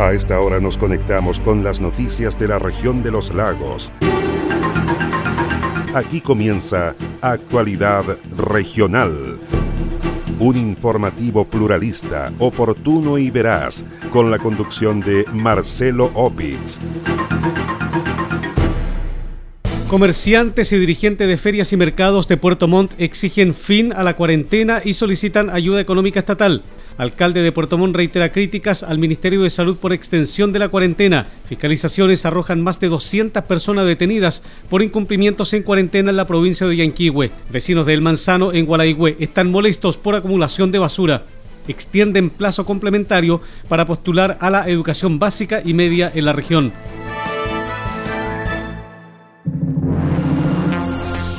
A esta hora nos conectamos con las noticias de la región de los lagos. Aquí comienza Actualidad Regional. Un informativo pluralista, oportuno y veraz, con la conducción de Marcelo Opitz. Comerciantes y dirigentes de ferias y mercados de Puerto Montt exigen fin a la cuarentena y solicitan ayuda económica estatal. Alcalde de Puerto Montt reitera críticas al Ministerio de Salud por extensión de la cuarentena. Fiscalizaciones arrojan más de 200 personas detenidas por incumplimientos en cuarentena en la provincia de Yanquihue. Vecinos de El Manzano en Gualaigüe están molestos por acumulación de basura. Extienden plazo complementario para postular a la educación básica y media en la región.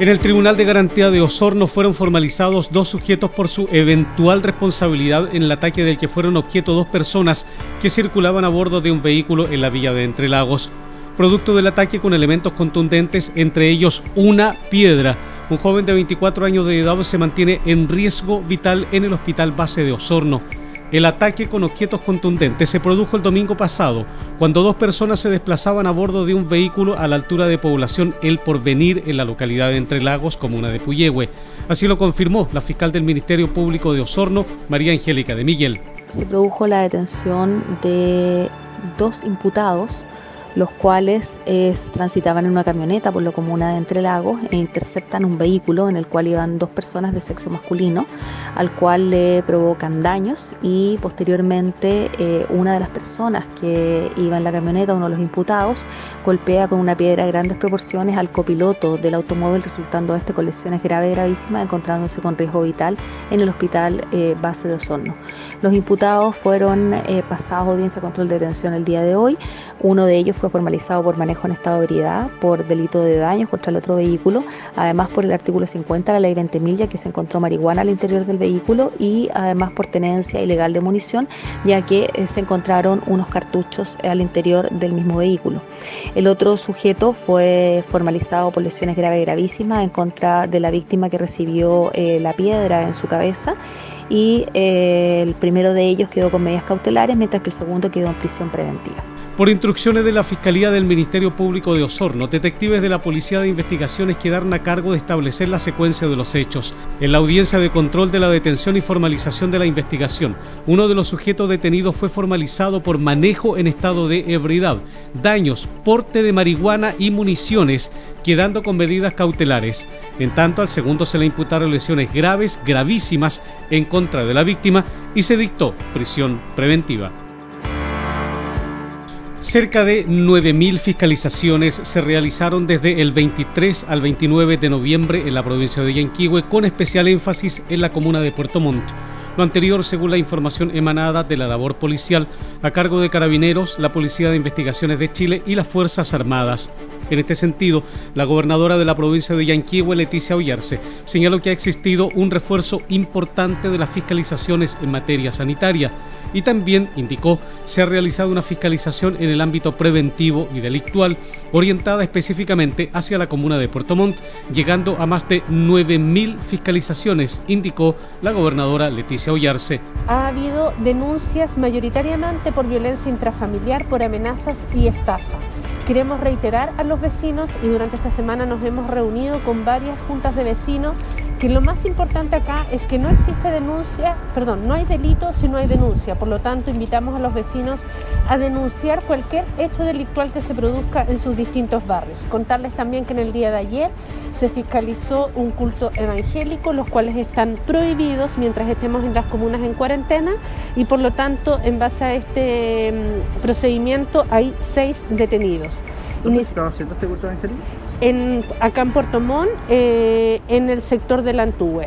En el Tribunal de Garantía de Osorno fueron formalizados dos sujetos por su eventual responsabilidad en el ataque del que fueron objeto dos personas que circulaban a bordo de un vehículo en la villa de Entre Lagos. Producto del ataque con elementos contundentes, entre ellos una piedra. Un joven de 24 años de edad se mantiene en riesgo vital en el hospital base de Osorno. El ataque con objetos contundentes se produjo el domingo pasado, cuando dos personas se desplazaban a bordo de un vehículo a la altura de población El Porvenir en la localidad de Entre Lagos, comuna de Puyehue. Así lo confirmó la fiscal del Ministerio Público de Osorno, María Angélica de Miguel. Se produjo la detención de dos imputados los cuales transitaban en una camioneta por la comuna de Entre Lagos e interceptan un vehículo en el cual iban dos personas de sexo masculino, al cual le provocan daños y posteriormente eh, una de las personas que iba en la camioneta, uno de los imputados, golpea con una piedra de grandes proporciones al copiloto del automóvil, resultando este con lesiones graves gravísimas, encontrándose con riesgo vital en el hospital eh, base de Osorno. Los imputados fueron eh, pasados a audiencia control de detención el día de hoy. Uno de ellos fue formalizado por manejo en estado de ebriedad, por delito de daños contra el otro vehículo, además por el artículo 50 de la ley 20.000, ya que se encontró marihuana al interior del vehículo y además por tenencia ilegal de munición, ya que eh, se encontraron unos cartuchos al interior del mismo vehículo. El otro sujeto fue formalizado por lesiones graves y gravísimas en contra de la víctima que recibió eh, la piedra en su cabeza y eh, el primero de ellos quedó con medidas cautelares, mientras que el segundo quedó en prisión preventiva. Por instrucciones de la Fiscalía del Ministerio Público de Osorno, detectives de la Policía de Investigaciones quedaron a cargo de establecer la secuencia de los hechos. En la audiencia de control de la detención y formalización de la investigación, uno de los sujetos detenidos fue formalizado por manejo en estado de ebriedad, daños, porte de marihuana y municiones, quedando con medidas cautelares. En tanto, al segundo se le imputaron lesiones graves, gravísimas, en contra de la víctima y se dictó prisión preventiva. Cerca de 9.000 fiscalizaciones se realizaron desde el 23 al 29 de noviembre en la provincia de Yanquihue, con especial énfasis en la comuna de Puerto Montt. Lo anterior según la información emanada de la labor policial a cargo de Carabineros, la Policía de Investigaciones de Chile y las Fuerzas Armadas. En este sentido, la gobernadora de la provincia de Yanquihue, Leticia Ollarse, señaló que ha existido un refuerzo importante de las fiscalizaciones en materia sanitaria y también indicó se ha realizado una fiscalización en el ámbito preventivo y delictual orientada específicamente hacia la comuna de Puerto Montt, llegando a más de 9.000 fiscalizaciones, indicó la gobernadora Leticia Ollarse. Ha habido denuncias mayoritariamente por violencia intrafamiliar, por amenazas y estafa. Queremos reiterar a los vecinos y durante esta semana nos hemos reunido con varias juntas de vecinos que lo más importante acá es que no existe denuncia, perdón, no hay delito si no hay denuncia. Por lo tanto, invitamos a los vecinos a denunciar cualquier hecho delictual que se produzca en sus distintos barrios. Contarles también que en el día de ayer se fiscalizó un culto evangélico, los cuales están prohibidos mientras estemos en las comunas en cuarentena y por lo tanto, en base a este mm, procedimiento, hay seis detenidos. ¿Dónde estaba haciendo este culto evangélico? En, acá en Puerto Montt, eh, en el sector del Antúe.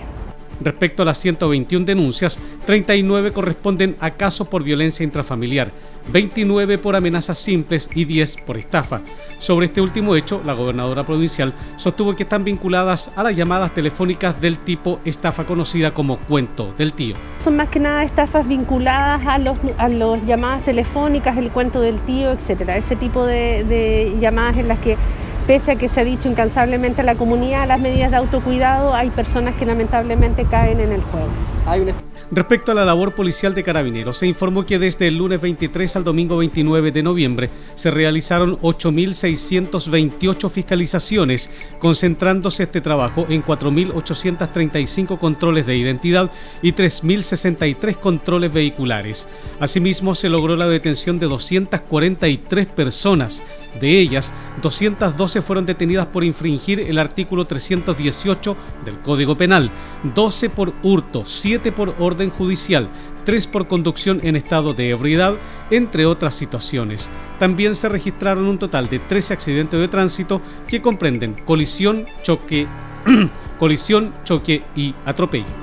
Respecto a las 121 denuncias, 39 corresponden a casos por violencia intrafamiliar, 29 por amenazas simples y 10 por estafa. Sobre este último hecho, la gobernadora provincial sostuvo que están vinculadas a las llamadas telefónicas del tipo estafa conocida como cuento del tío. Son más que nada estafas vinculadas a los, a los llamadas telefónicas, el cuento del tío, etcétera. Ese tipo de, de llamadas en las que pese a que se ha dicho incansablemente a la comunidad las medidas de autocuidado, hay personas que lamentablemente caen en el juego. Respecto a la labor policial de carabineros, se informó que desde el lunes 23 al domingo 29 de noviembre se realizaron 8.628 fiscalizaciones, concentrándose este trabajo en 4.835 controles de identidad y 3.063 controles vehiculares. Asimismo, se logró la detención de 243 personas. De ellas, 212 fueron detenidas por infringir el artículo 318 del Código Penal, 12 por hurto, 7 por orden judicial, 3 por conducción en estado de ebriedad, entre otras situaciones. También se registraron un total de 13 accidentes de tránsito que comprenden colisión, choque, colisión, choque y atropello.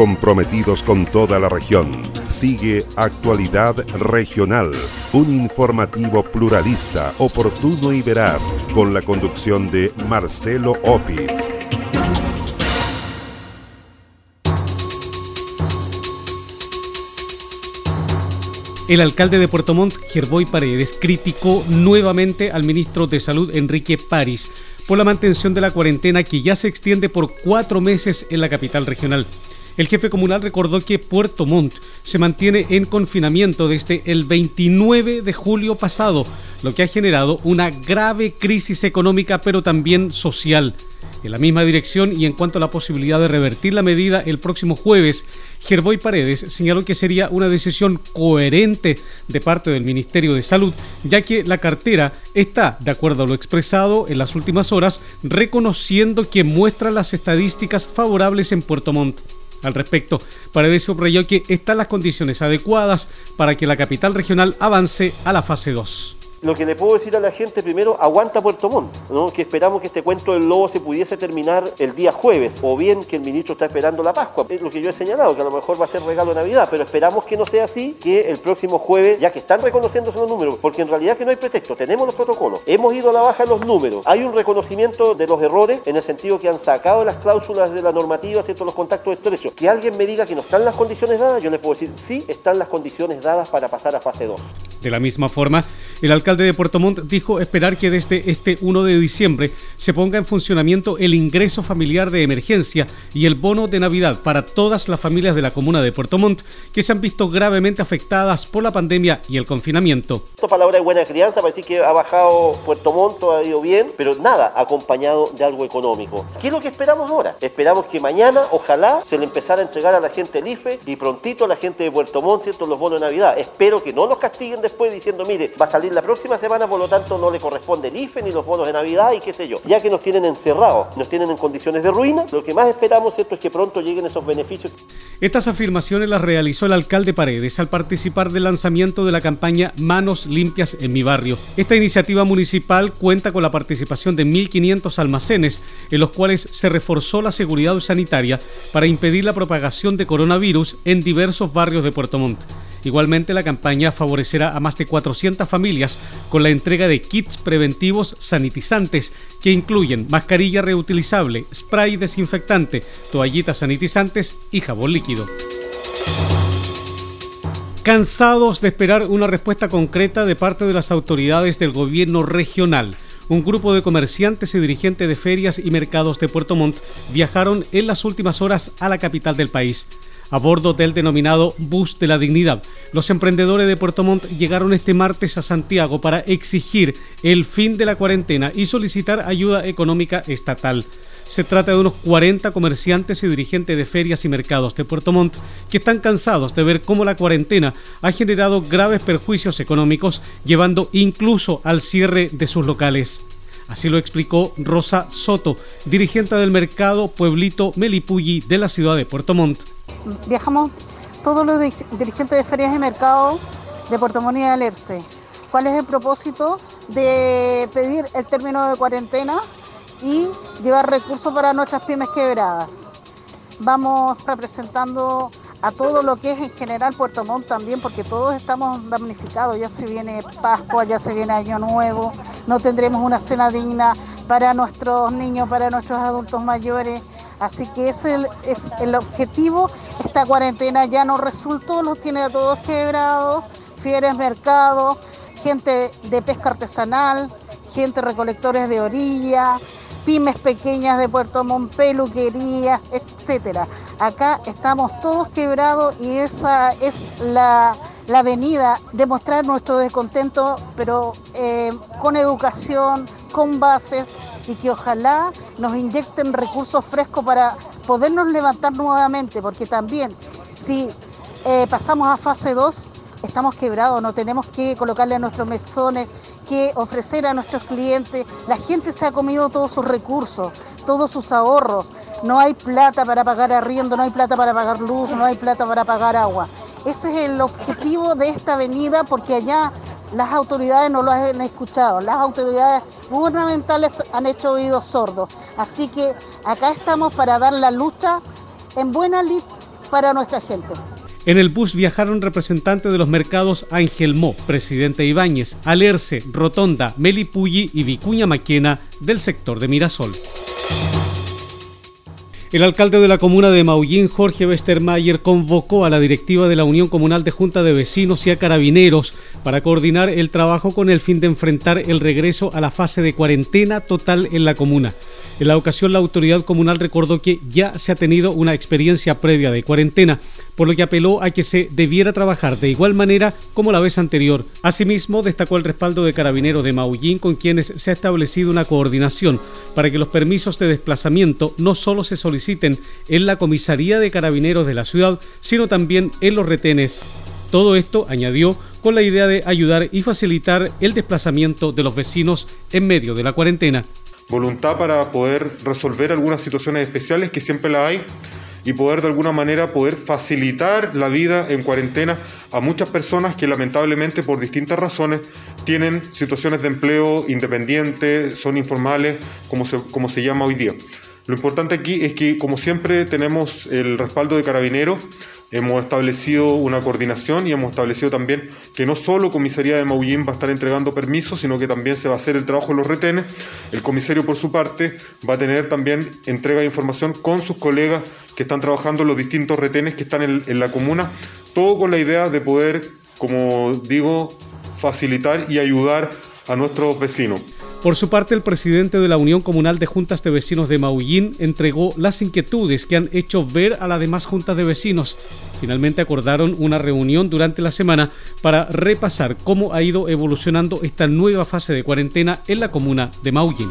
Comprometidos con toda la región. Sigue Actualidad Regional, un informativo pluralista, oportuno y veraz, con la conducción de Marcelo Opitz. El alcalde de Puerto Montt, Gerboy Paredes, criticó nuevamente al ministro de Salud, Enrique París, por la mantención de la cuarentena que ya se extiende por cuatro meses en la capital regional. El jefe comunal recordó que Puerto Montt se mantiene en confinamiento desde el 29 de julio pasado, lo que ha generado una grave crisis económica pero también social. En la misma dirección y en cuanto a la posibilidad de revertir la medida el próximo jueves, Gerboy Paredes señaló que sería una decisión coherente de parte del Ministerio de Salud, ya que la cartera está, de acuerdo a lo expresado en las últimas horas, reconociendo que muestra las estadísticas favorables en Puerto Montt. Al respecto, Paredes subrayó que están las condiciones adecuadas para que la capital regional avance a la fase 2. Lo que le puedo decir a la gente primero, aguanta Puerto Montt, ¿no? que esperamos que este cuento del lobo se pudiese terminar el día jueves, o bien que el ministro está esperando la Pascua, es lo que yo he señalado, que a lo mejor va a ser regalo de Navidad, pero esperamos que no sea así, que el próximo jueves, ya que están reconociéndose los números, porque en realidad que no hay pretexto, tenemos los protocolos, hemos ido a la baja en los números, hay un reconocimiento de los errores, en el sentido que han sacado las cláusulas de la normativa, ¿cierto? los contactos estrechos, que alguien me diga que no están las condiciones dadas, yo le puedo decir, sí están las condiciones dadas para pasar a fase 2. De la misma forma, el alcalde de Puerto Montt dijo esperar que desde este 1 de diciembre se ponga en funcionamiento el ingreso familiar de emergencia y el bono de Navidad para todas las familias de la comuna de Puerto Montt que se han visto gravemente afectadas por la pandemia y el confinamiento. Palabra de buena crianza, parece que ha bajado Puerto Montt, ha ido bien, pero nada acompañado de algo económico. ¿Qué es lo que esperamos ahora? Esperamos que mañana, ojalá, se le empezara a entregar a la gente el IFE y prontito a la gente de Puerto Montt, ¿cierto? Los bonos de Navidad. Espero que no nos castiguen después diciendo, mire, va a salir la próxima semana, por lo tanto, no le corresponde el IFE ni los bonos de Navidad y qué sé yo. Ya que nos tienen encerrados, nos tienen en condiciones de ruina, lo que más esperamos ¿cierto? es que pronto lleguen esos beneficios. Estas afirmaciones las realizó el alcalde Paredes al participar del lanzamiento de la campaña Manos Limpias en mi barrio. Esta iniciativa municipal cuenta con la participación de 1.500 almacenes, en los cuales se reforzó la seguridad sanitaria para impedir la propagación de coronavirus en diversos barrios de Puerto Montt. Igualmente, la campaña favorecerá a más de 400 familias con la entrega de kits preventivos sanitizantes que incluyen mascarilla reutilizable, spray desinfectante, toallitas sanitizantes y jabón líquido. Cansados de esperar una respuesta concreta de parte de las autoridades del gobierno regional, un grupo de comerciantes y dirigentes de ferias y mercados de Puerto Montt viajaron en las últimas horas a la capital del país a bordo del denominado Bus de la Dignidad. Los emprendedores de Puerto Montt llegaron este martes a Santiago para exigir el fin de la cuarentena y solicitar ayuda económica estatal. Se trata de unos 40 comerciantes y dirigentes de ferias y mercados de Puerto Montt que están cansados de ver cómo la cuarentena ha generado graves perjuicios económicos, llevando incluso al cierre de sus locales. Así lo explicó Rosa Soto, dirigente del mercado Pueblito Melipulli de la ciudad de Puerto Montt. Viajamos todos los dirigentes de ferias y mercados de Puerto Montt y de Alerce. ¿Cuál es el propósito de pedir el término de cuarentena y llevar recursos para nuestras pymes quebradas? Vamos representando a todo lo que es en general Puerto Montt también, porque todos estamos damnificados. Ya se viene Pascua, ya se viene Año Nuevo, no tendremos una cena digna para nuestros niños, para nuestros adultos mayores. Así que ese es el objetivo. Esta cuarentena ya no resultó, los tiene a todos quebrados, fieres mercados, gente de pesca artesanal, gente recolectores de orilla, pymes pequeñas de Puerto Montt, peluquerías, etcétera. Acá estamos todos quebrados y esa es la, la venida de mostrar nuestro descontento, pero eh, con educación, con bases y que ojalá nos inyecten recursos frescos para podernos levantar nuevamente, porque también si eh, pasamos a fase 2, estamos quebrados, no tenemos que colocarle a nuestros mesones, que ofrecer a nuestros clientes. La gente se ha comido todos sus recursos, todos sus ahorros no hay plata para pagar arriendo, no hay plata para pagar luz, no hay plata para pagar agua. Ese es el objetivo de esta avenida porque allá las autoridades no lo han escuchado, las autoridades gubernamentales han hecho oídos sordos. Así que acá estamos para dar la lucha en buena lid para nuestra gente. En el bus viajaron representantes de los mercados Ángel Mo, Presidente Ibáñez, Alerce, Rotonda, Melipulli y Vicuña Maquena del sector de Mirasol. El alcalde de la comuna de Maullín, Jorge Westermayer, convocó a la directiva de la Unión Comunal de Junta de Vecinos y a Carabineros para coordinar el trabajo con el fin de enfrentar el regreso a la fase de cuarentena total en la comuna. En la ocasión, la autoridad comunal recordó que ya se ha tenido una experiencia previa de cuarentena, por lo que apeló a que se debiera trabajar de igual manera como la vez anterior. Asimismo, destacó el respaldo de Carabineros de Maullín, con quienes se ha establecido una coordinación para que los permisos de desplazamiento no solo se soliciten en la comisaría de Carabineros de la ciudad, sino también en los retenes. Todo esto, añadió, con la idea de ayudar y facilitar el desplazamiento de los vecinos en medio de la cuarentena voluntad para poder resolver algunas situaciones especiales que siempre la hay y poder de alguna manera poder facilitar la vida en cuarentena a muchas personas que lamentablemente por distintas razones tienen situaciones de empleo independiente, son informales, como se, como se llama hoy día. Lo importante aquí es que como siempre tenemos el respaldo de carabineros, Hemos establecido una coordinación y hemos establecido también que no solo Comisaría de Maullín va a estar entregando permisos, sino que también se va a hacer el trabajo en los retenes. El comisario, por su parte, va a tener también entrega de información con sus colegas que están trabajando en los distintos retenes que están en, en la comuna, todo con la idea de poder, como digo, facilitar y ayudar a nuestros vecinos. Por su parte, el presidente de la Unión Comunal de Juntas de Vecinos de Maullín entregó las inquietudes que han hecho ver a las demás juntas de vecinos. Finalmente acordaron una reunión durante la semana para repasar cómo ha ido evolucionando esta nueva fase de cuarentena en la comuna de Maullín.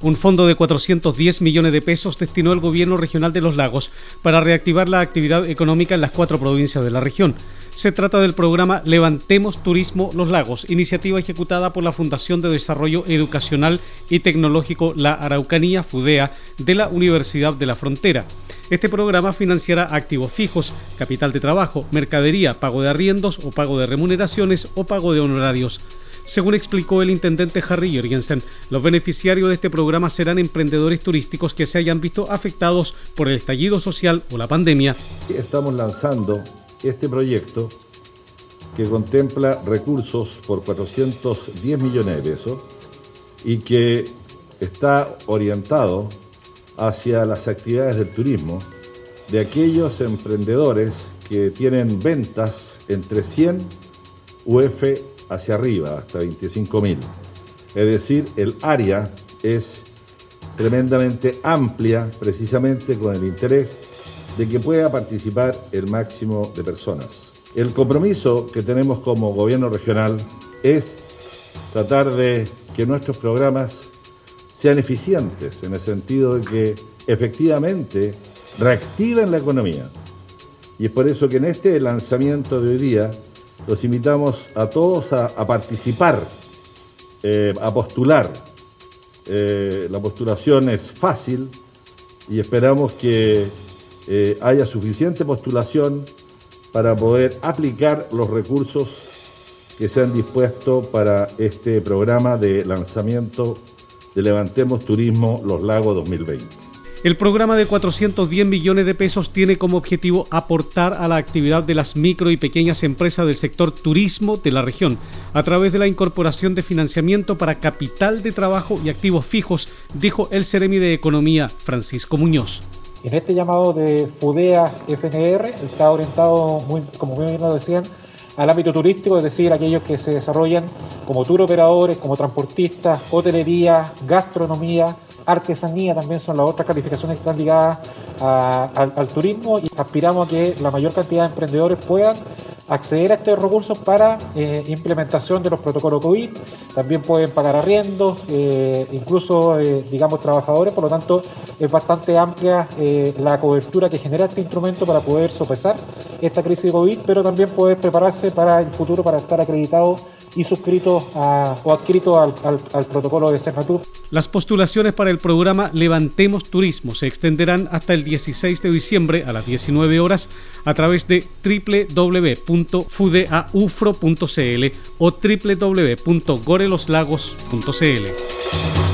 Un fondo de 410 millones de pesos destinó el gobierno regional de los lagos para reactivar la actividad económica en las cuatro provincias de la región. Se trata del programa Levantemos Turismo Los Lagos, iniciativa ejecutada por la Fundación de Desarrollo Educacional y Tecnológico La Araucanía, FUDEA, de la Universidad de la Frontera. Este programa financiará activos fijos, capital de trabajo, mercadería, pago de arriendos o pago de remuneraciones o pago de honorarios. Según explicó el intendente Harry Jorgensen, los beneficiarios de este programa serán emprendedores turísticos que se hayan visto afectados por el estallido social o la pandemia. Estamos lanzando este proyecto que contempla recursos por 410 millones de pesos y que está orientado hacia las actividades del turismo de aquellos emprendedores que tienen ventas entre 100 UF hacia arriba, hasta 25.000. Es decir, el área es tremendamente amplia precisamente con el interés de que pueda participar el máximo de personas. El compromiso que tenemos como gobierno regional es tratar de que nuestros programas sean eficientes en el sentido de que efectivamente reactiven la economía. Y es por eso que en este lanzamiento de hoy día los invitamos a todos a, participar, eh, a postular. Eh, la postulación es fácil y esperamos que eh, haya suficiente postulación para poder aplicar los recursos que se han dispuesto para este programa de lanzamiento de Levantemos Turismo Los Lagos 2020. El programa de 410 millones de pesos tiene como objetivo aportar a la actividad de las micro y pequeñas empresas del sector turismo de la región a través de la incorporación de financiamiento para capital de trabajo y activos fijos, dijo el Ceremi de Economía Francisco Muñoz. En este llamado de FUDEA FNR está orientado, muy, como bien lo decían, al ámbito turístico, es decir, aquellos que se desarrollan como tour operadores, como transportistas, hotelería, gastronomía, artesanía también son las otras calificaciones que están ligadas al, turismo y aspiramos a que la mayor cantidad de emprendedores puedan acceder a estos recursos para eh, implementación de los protocolos COVID. También pueden pagar arriendos, eh, incluso, eh, digamos, trabajadores. Por lo tanto, es bastante amplia la cobertura que genera este instrumento para poder sopesar esta crisis de COVID, pero también poder prepararse para el futuro para estar acreditado y suscrito o adscrito al, protocolo de Senatur. Las postulaciones para el programa Levantemos Turismo se extenderán hasta el 16 de diciembre a las 19 horas a través de www.fudeaufro.cl o www.goreloslagos.cl.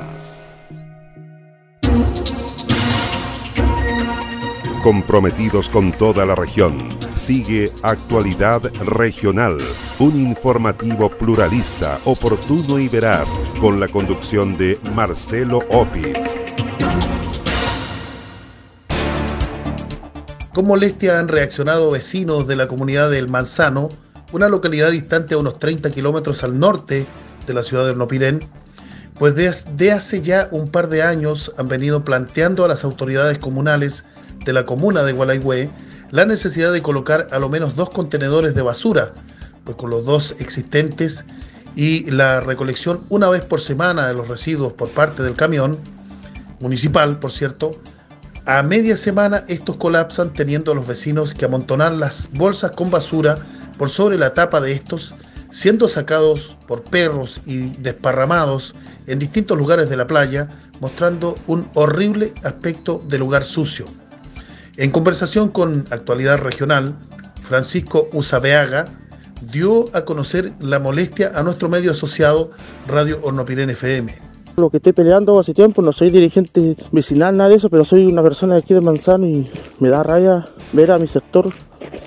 Comprometidos con toda la región. Sigue Actualidad Regional, un informativo pluralista, oportuno y veraz, con la conducción de Marcelo Opitz. Con molestia han reaccionado vecinos de la comunidad del Manzano, una localidad distante a unos 30 kilómetros al norte de la ciudad de Nopirén, pues desde hace ya un par de años han venido planteando a las autoridades comunales de la comuna de Gualaihue la necesidad de colocar a lo menos dos contenedores de basura, pues con los dos existentes y la recolección una vez por semana de los residuos por parte del camión, municipal por cierto, a media semana estos colapsan teniendo a los vecinos que amontonar las bolsas con basura por sobre la tapa de estos, siendo sacados por perros y desparramados en distintos lugares de la playa, mostrando un horrible aspecto de lugar sucio. En conversación con Actualidad Regional, Francisco Usabeaga dio a conocer la molestia a nuestro medio asociado Radio Hornopirén FM lo que estoy peleando hace tiempo, no soy dirigente vecinal, nada de eso, pero soy una persona de aquí de Manzano y me da raya ver a mi sector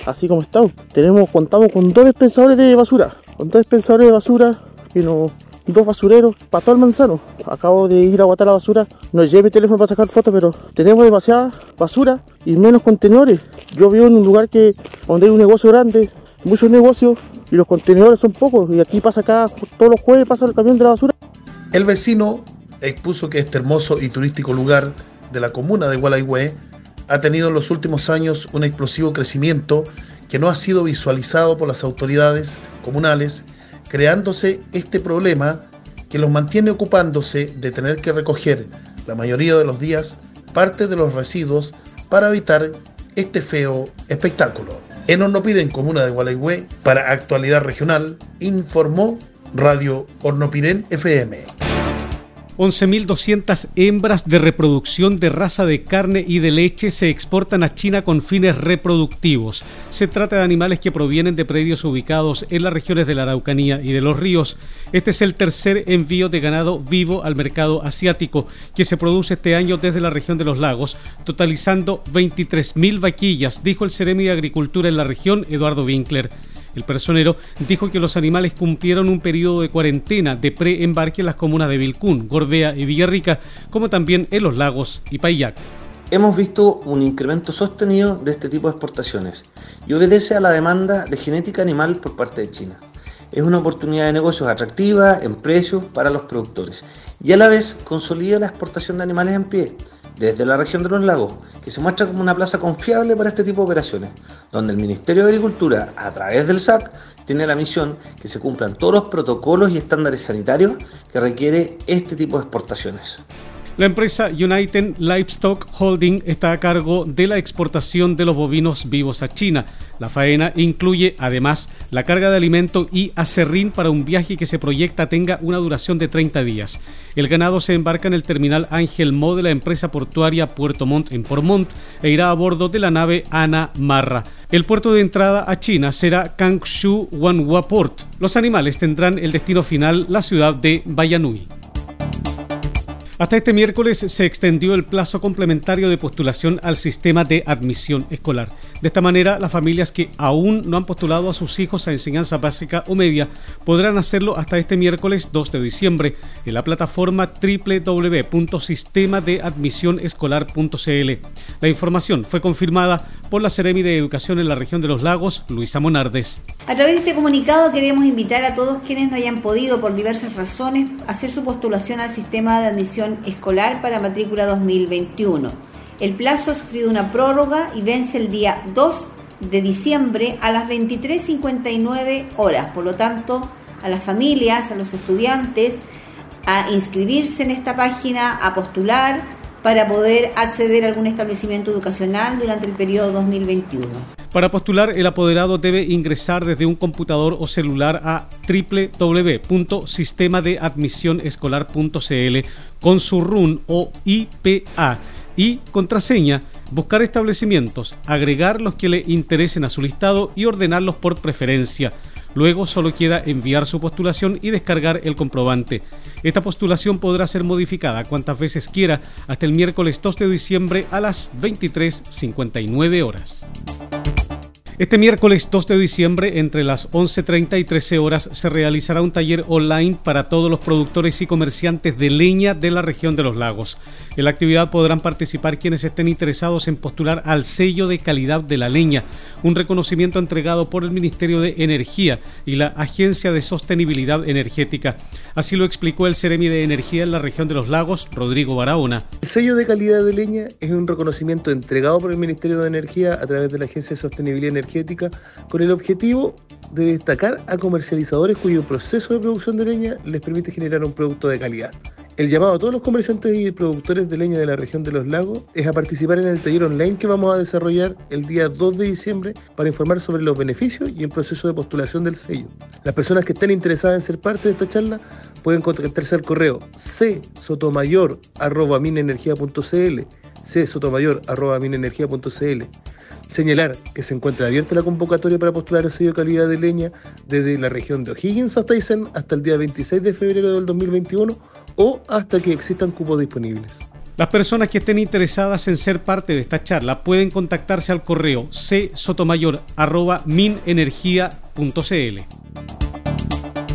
así como está. Tenemos, contamos con dos dispensadores de basura, con dos dispensadores de basura y no, dos basureros para todo el manzano. Acabo de ir a botar la basura, no llevé mi teléfono para sacar fotos, pero tenemos demasiada basura y menos contenedores. Yo vivo en un lugar que donde hay un negocio grande, muchos negocios y los contenedores son pocos y aquí pasa acá todos los jueves pasa el camión de la basura. El vecino expuso que este hermoso y turístico lugar de la comuna de Gualaihue ha tenido en los últimos años un explosivo crecimiento que no ha sido visualizado por las autoridades comunales, creándose este problema que los mantiene ocupándose de tener que recoger la mayoría de los días parte de los residuos para evitar este feo espectáculo. En Hornopiren, comuna de Gualaihue, para Actualidad Regional, informó Radio Hornopiren FM. 11.200 hembras de reproducción de raza de carne y de leche se exportan a China con fines reproductivos. Se trata de animales que provienen de predios ubicados en las regiones de la Araucanía y de los ríos. Este es el tercer envío de ganado vivo al mercado asiático que se produce este año desde la región de los lagos, totalizando 23.000 vaquillas, dijo el Ceremi de Agricultura en la región, Eduardo Winkler. El personero dijo que los animales cumplieron un periodo de cuarentena de preembarque en las comunas de Vilcún, Gorbea y Villarrica, como también en los lagos y Payac. Hemos visto un incremento sostenido de este tipo de exportaciones y obedece a la demanda de genética animal por parte de China. Es una oportunidad de negocios atractiva en precios para los productores y a la vez consolida la exportación de animales en pie, desde la región de los lagos, que se muestra como una plaza confiable para este tipo de operaciones, donde el Ministerio de Agricultura, a través del SAC, tiene la misión que se cumplan todos los protocolos y estándares sanitarios que requiere este tipo de exportaciones. La empresa United Livestock Holding está a cargo de la exportación de los bovinos vivos a China. La faena incluye además la carga de alimento y acerrín para un viaje que se proyecta tenga una duración de 30 días. El ganado se embarca en el terminal Ángel Mo de la empresa portuaria Puerto Montt en Portmont e irá a bordo de la nave Ana Marra. El puerto de entrada a China será Kangshu Wanhua Port. Los animales tendrán el destino final la ciudad de Bayanui. Hasta este miércoles se extendió el plazo complementario de postulación al sistema de admisión escolar. De esta manera, las familias que aún no han postulado a sus hijos a enseñanza básica o media podrán hacerlo hasta este miércoles 2 de diciembre en la plataforma www.sistemadeadmisionescolar.cl. La información fue confirmada por la Seremi de Educación en la región de los lagos, Luisa Monardes. A través de este comunicado queremos invitar a todos quienes no hayan podido por diversas razones hacer su postulación al sistema de admisión escolar para matrícula 2021. El plazo ha sufrido una prórroga y vence el día 2 de diciembre a las 23.59 horas. Por lo tanto, a las familias, a los estudiantes, a inscribirse en esta página, a postular para poder acceder a algún establecimiento educacional durante el periodo 2021. Para postular, el apoderado debe ingresar desde un computador o celular a www.sistemadeadmisionescolar.cl con su RUN o IPA y contraseña, buscar establecimientos, agregar los que le interesen a su listado y ordenarlos por preferencia. Luego solo queda enviar su postulación y descargar el comprobante. Esta postulación podrá ser modificada cuantas veces quiera hasta el miércoles 2 de diciembre a las 23.59 horas. Este miércoles 2 de diciembre, entre las 11.30 y 13 horas, se realizará un taller online para todos los productores y comerciantes de leña de la región de los lagos. En la actividad podrán participar quienes estén interesados en postular al sello de calidad de la leña, un reconocimiento entregado por el Ministerio de Energía y la Agencia de Sostenibilidad Energética. Así lo explicó el Ceremi de Energía en la región de los lagos, Rodrigo Barahona. El sello de calidad de leña es un reconocimiento entregado por el Ministerio de Energía a través de la Agencia de Sostenibilidad Energética con el objetivo de destacar a comercializadores cuyo proceso de producción de leña les permite generar un producto de calidad. El llamado a todos los comerciantes y productores de leña de la región de los lagos es a participar en el taller online que vamos a desarrollar el día 2 de diciembre para informar sobre los beneficios y el proceso de postulación del sello. Las personas que estén interesadas en ser parte de esta charla pueden contactarse al correo csotomayor.minenergia.cl csotomayor.minenergia.cl Señalar que se encuentra abierta la convocatoria para postular el sello de calidad de leña desde la región de O'Higgins hasta Aysén hasta el día 26 de febrero del 2021 o hasta que existan cupos disponibles. Las personas que estén interesadas en ser parte de esta charla pueden contactarse al correo csotomayor.minenergia.cl.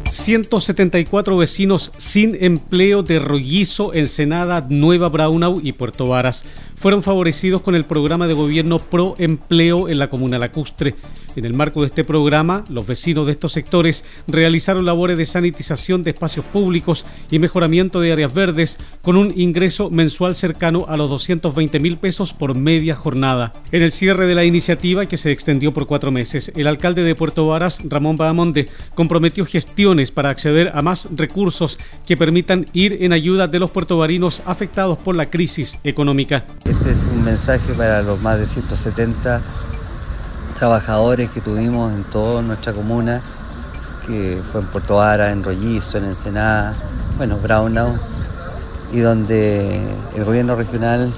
174 vecinos sin empleo de Rollizo, Ensenada, Nueva Braunau y Puerto Varas fueron favorecidos con el programa de gobierno Pro Empleo en la comuna lacustre. En el marco de este programa, los vecinos de estos sectores realizaron labores de sanitización de espacios públicos y mejoramiento de áreas verdes con un ingreso mensual cercano a los 220 mil pesos por media jornada. En el cierre de la iniciativa, que se extendió por cuatro meses, el alcalde de Puerto Varas, Ramón Bahamonde, comprometió gestiones para acceder a más recursos que permitan ir en ayuda de los puertovarinos afectados por la crisis económica. Este es un mensaje para los más de 170 trabajadores que tuvimos en toda nuestra comuna, que fue en Puerto Vara, en Rollizo, en Ensenada, bueno, Braunau, y donde el gobierno regional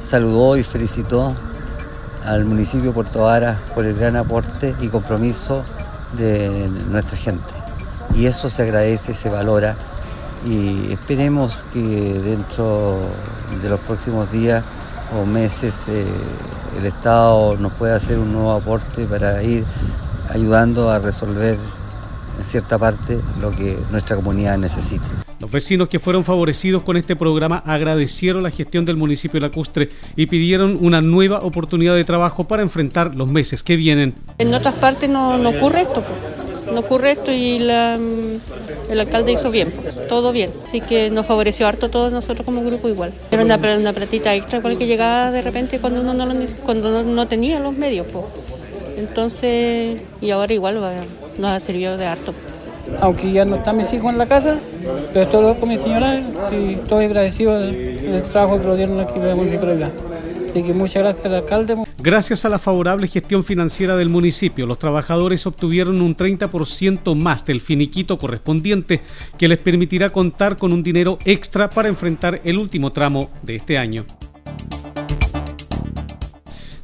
saludó y felicitó al municipio de Puerto Vara por el gran aporte y compromiso de nuestra gente. Y eso se agradece, se valora y esperemos que dentro de los próximos días o meses eh, el Estado nos pueda hacer un nuevo aporte para ir ayudando a resolver en cierta parte lo que nuestra comunidad necesita. Los vecinos que fueron favorecidos con este programa agradecieron la gestión del municipio de Lacustre y pidieron una nueva oportunidad de trabajo para enfrentar los meses que vienen. En otras partes no, no ocurre esto ocurre esto y mm, el alcalde hizo bien, todo bien. Así que nos favoreció harto todos nosotros como grupo igual. Era una, una platita extra el que llegaba de repente cuando uno no, cuando no, tenía los medios. Entonces, y ahora igual nos ha servido de harto. Aunque ya no están mis hijos en la casa, pero estoy con mi señora y estoy agradecido del trabajo que lo dieron aquí en la municipalidad. Así que muchas gracias al alcalde. Gracias a la favorable gestión financiera del municipio, los trabajadores obtuvieron un 30% más del finiquito correspondiente que les permitirá contar con un dinero extra para enfrentar el último tramo de este año.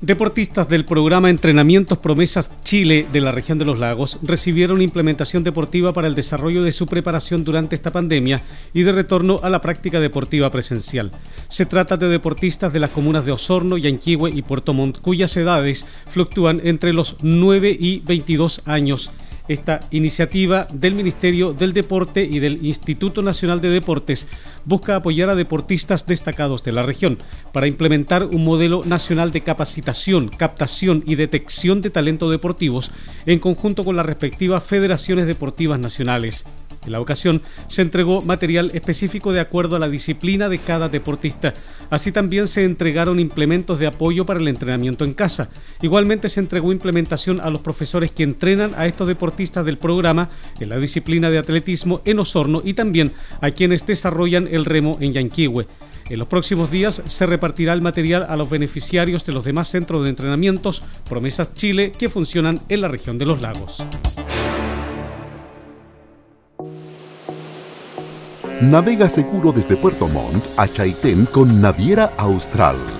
Deportistas del programa Entrenamientos Promesas Chile de la región de los lagos recibieron implementación deportiva para el desarrollo de su preparación durante esta pandemia y de retorno a la práctica deportiva presencial. Se trata de deportistas de las comunas de Osorno, Yanquihue y Puerto Montt, cuyas edades fluctúan entre los 9 y 22 años esta iniciativa del Ministerio del Deporte y del Instituto Nacional de Deportes busca apoyar a deportistas destacados de la región para implementar un modelo nacional de capacitación, captación y detección de talentos deportivos en conjunto con las respectivas federaciones deportivas nacionales. En la ocasión se entregó material específico de acuerdo a la disciplina de cada deportista. Así también se entregaron implementos de apoyo para el entrenamiento en casa. Igualmente se entregó implementación a los profesores que entrenan a estos deportistas del programa en la disciplina de atletismo en Osorno y también a quienes desarrollan el remo en Yanquihue. En los próximos días se repartirá el material a los beneficiarios de los demás centros de entrenamientos Promesas Chile que funcionan en la región de los lagos. Navega seguro desde Puerto Montt a Chaitén con Naviera Austral.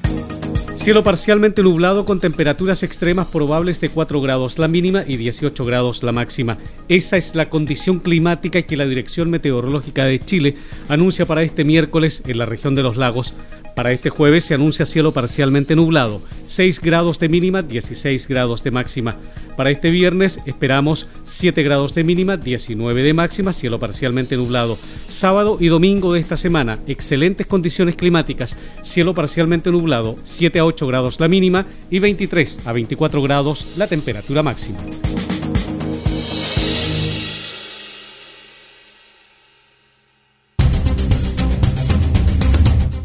Cielo parcialmente nublado con temperaturas extremas probables de 4 grados la mínima y 18 grados la máxima. Esa es la condición climática que la Dirección Meteorológica de Chile anuncia para este miércoles en la región de los lagos. Para este jueves se anuncia cielo parcialmente nublado, 6 grados de mínima, 16 grados de máxima. Para este viernes esperamos 7 grados de mínima, 19 de máxima, cielo parcialmente nublado. Sábado y domingo de esta semana, excelentes condiciones climáticas, cielo parcialmente nublado, 7 a 8 grados la mínima y 23 a 24 grados la temperatura máxima.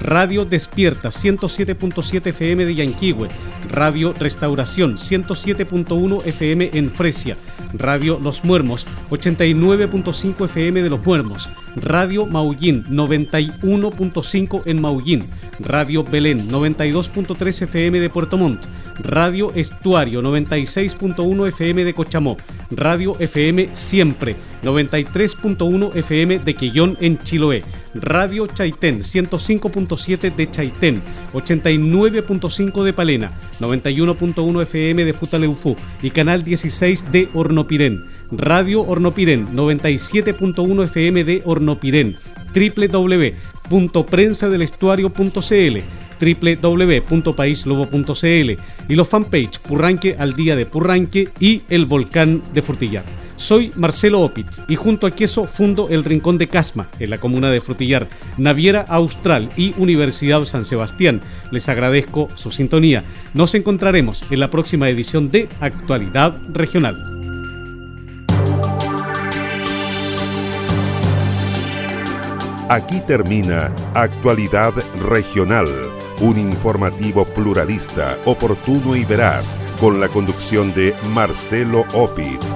Radio Despierta 107.7 FM de Yanquihue, Radio Restauración 107.1 FM en Fresia, Radio Los Muermos 89.5 FM de Los Muermos, Radio Maullín 91.5 en Maullín, Radio Belén 92.3 FM de Puerto Montt, Radio Estuario 96.1 FM de Cochamó, Radio FM Siempre 93.1 FM de Quillón en Chiloé, Radio Chaitén 105.7 de Chaitén, 89.5 de Palena, 91.1 FM de Futaleufú y Canal 16 de Hornopirén, Radio Hornopirén 97.1 FM de Hornopirén, www.prensadelestuario.cl www.paislobo.cl y los fanpage Purranque al día de Purranque y el volcán de Frutillar. Soy Marcelo Opitz y junto a Queso fundo el Rincón de Casma en la comuna de Frutillar, Naviera Austral y Universidad San Sebastián. Les agradezco su sintonía. Nos encontraremos en la próxima edición de Actualidad Regional. Aquí termina Actualidad Regional, un informativo pluralista, oportuno y veraz, con la conducción de Marcelo Opitz.